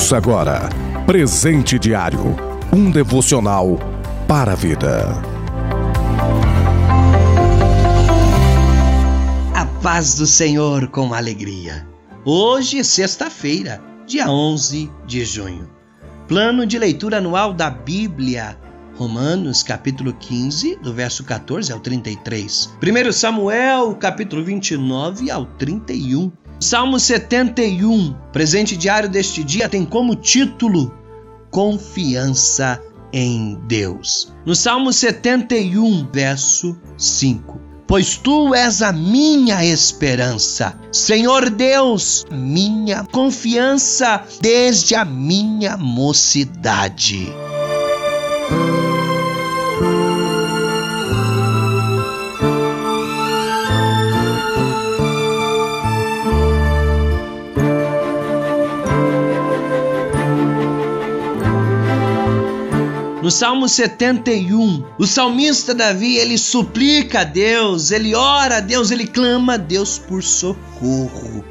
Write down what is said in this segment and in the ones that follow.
Ouça agora Presente Diário um devocional para a vida. A paz do Senhor com alegria. Hoje, sexta-feira, dia 11 de junho. Plano de leitura anual da Bíblia. Romanos, capítulo 15, do verso 14 ao 33. 1 Samuel, capítulo 29 ao 31. Salmo 71, presente diário deste dia, tem como título Confiança em Deus. No Salmo 71, verso 5. Pois tu és a minha esperança, Senhor Deus, minha confiança desde a minha mocidade. No Salmo 71, o salmista Davi, ele suplica a Deus, ele ora a Deus, ele clama a Deus por socorro.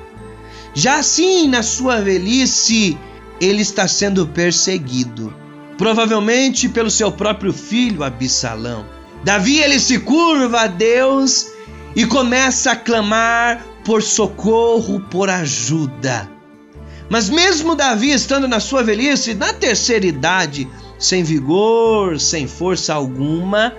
Já assim, na sua velhice, ele está sendo perseguido, provavelmente pelo seu próprio filho Absalão. Davi ele se curva a Deus e começa a clamar por socorro, por ajuda. Mas mesmo Davi estando na sua velhice, na terceira idade, sem vigor, sem força alguma,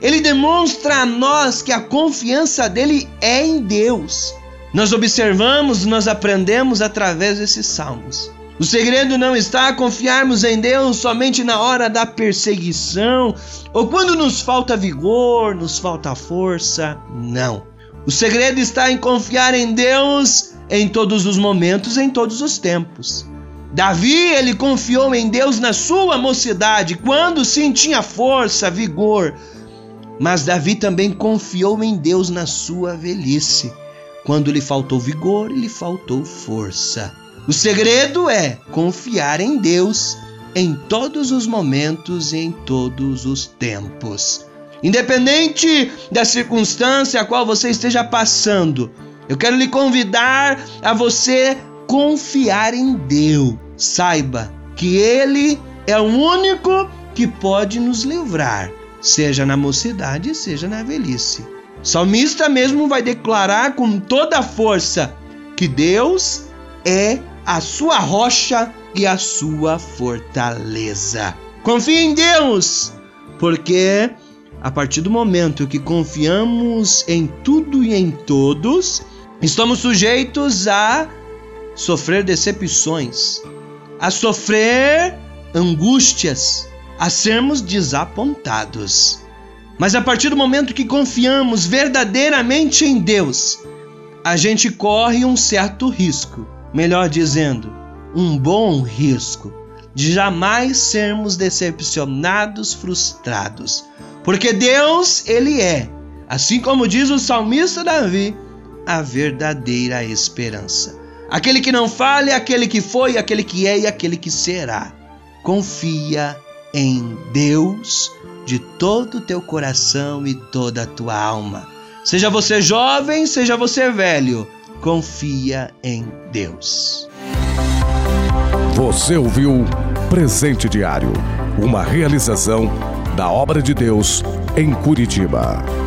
ele demonstra a nós que a confiança dele é em Deus. Nós observamos, nós aprendemos através desses salmos. O segredo não está a confiarmos em Deus somente na hora da perseguição ou quando nos falta vigor, nos falta força. Não. O segredo está em confiar em Deus em todos os momentos, em todos os tempos. Davi, ele confiou em Deus na sua mocidade, quando sim tinha força, vigor. Mas Davi também confiou em Deus na sua velhice, quando lhe faltou vigor lhe faltou força. O segredo é confiar em Deus em todos os momentos e em todos os tempos. Independente da circunstância a qual você esteja passando, eu quero lhe convidar a você confiar em Deus. Saiba que Ele é o único que pode nos livrar, seja na mocidade, seja na velhice. O salmista mesmo vai declarar com toda a força que Deus é a sua rocha e a sua fortaleza. Confie em Deus, porque a partir do momento que confiamos em tudo e em todos, estamos sujeitos a sofrer decepções, a sofrer angústias, a sermos desapontados. Mas a partir do momento que confiamos verdadeiramente em Deus, a gente corre um certo risco, melhor dizendo, um bom risco, de jamais sermos decepcionados, frustrados. Porque Deus, Ele é, assim como diz o salmista Davi, a verdadeira esperança. Aquele que não falha aquele que foi, aquele que é e aquele que será. Confia em Deus de todo o teu coração e toda a tua alma. Seja você jovem, seja você velho, confia em Deus. Você ouviu Presente Diário, uma realização da obra de Deus em Curitiba.